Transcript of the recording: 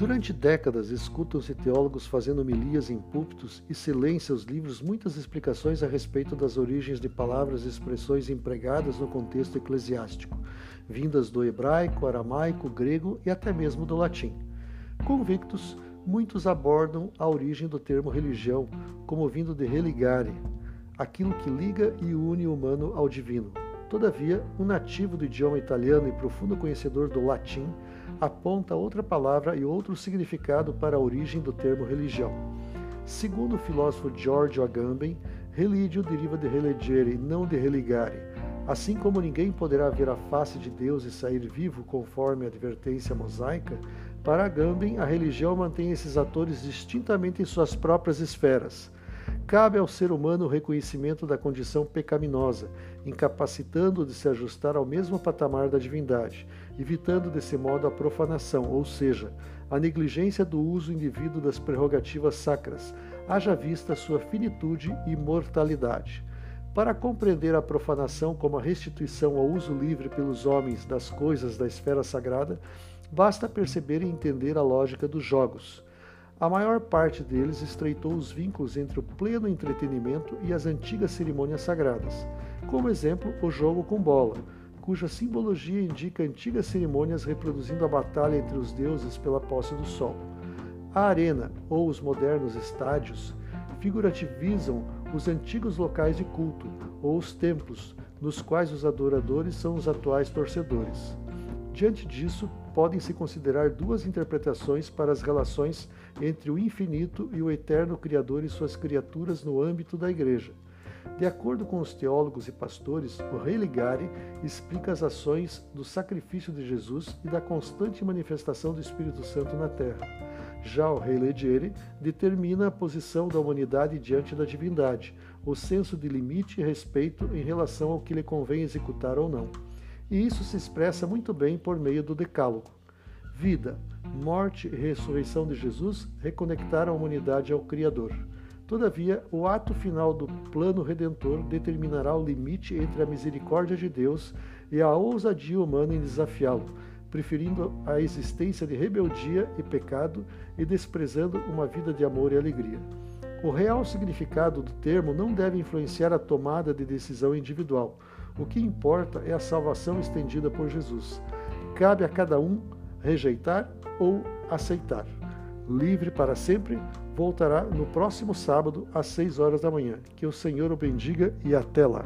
Durante décadas, escutam-se teólogos fazendo homilias em púlpitos e se lêem em seus livros muitas explicações a respeito das origens de palavras e expressões empregadas no contexto eclesiástico, vindas do hebraico, aramaico, grego e até mesmo do latim. Convictos, muitos abordam a origem do termo religião como vindo de religare, aquilo que liga e une o humano ao divino. Todavia, um nativo do idioma italiano e profundo conhecedor do latim aponta outra palavra e outro significado para a origem do termo religião. Segundo o filósofo Giorgio Agamben, religio deriva de religere, não de religare. Assim como ninguém poderá ver a face de Deus e sair vivo conforme a advertência mosaica, para Agamben a religião mantém esses atores distintamente em suas próprias esferas. Cabe ao ser humano o reconhecimento da condição pecaminosa, incapacitando-o de se ajustar ao mesmo patamar da divindade, evitando desse modo a profanação, ou seja, a negligência do uso indivíduo das prerrogativas sacras, haja vista sua finitude e mortalidade. Para compreender a profanação como a restituição ao uso livre pelos homens das coisas da esfera sagrada, basta perceber e entender a lógica dos jogos. A maior parte deles estreitou os vínculos entre o pleno entretenimento e as antigas cerimônias sagradas. Como exemplo, o jogo com bola, cuja simbologia indica antigas cerimônias reproduzindo a batalha entre os deuses pela posse do sol. A arena, ou os modernos estádios, figurativizam os antigos locais de culto, ou os templos, nos quais os adoradores são os atuais torcedores. Diante disso, podem-se considerar duas interpretações para as relações entre o infinito e o eterno Criador e suas criaturas no âmbito da Igreja. De acordo com os teólogos e pastores, o rei Ligari explica as ações do sacrifício de Jesus e da constante manifestação do Espírito Santo na terra. Já o rei Lediere determina a posição da humanidade diante da divindade, o senso de limite e respeito em relação ao que lhe convém executar ou não e isso se expressa muito bem por meio do Decálogo. Vida, morte e ressurreição de Jesus reconectaram a humanidade ao Criador. Todavia, o ato final do plano redentor determinará o limite entre a misericórdia de Deus e a ousadia humana em desafiá-lo, preferindo a existência de rebeldia e pecado e desprezando uma vida de amor e alegria. O real significado do termo não deve influenciar a tomada de decisão individual o que importa é a salvação estendida por Jesus. Cabe a cada um rejeitar ou aceitar. Livre para sempre, voltará no próximo sábado às 6 horas da manhã. Que o Senhor o bendiga e até lá.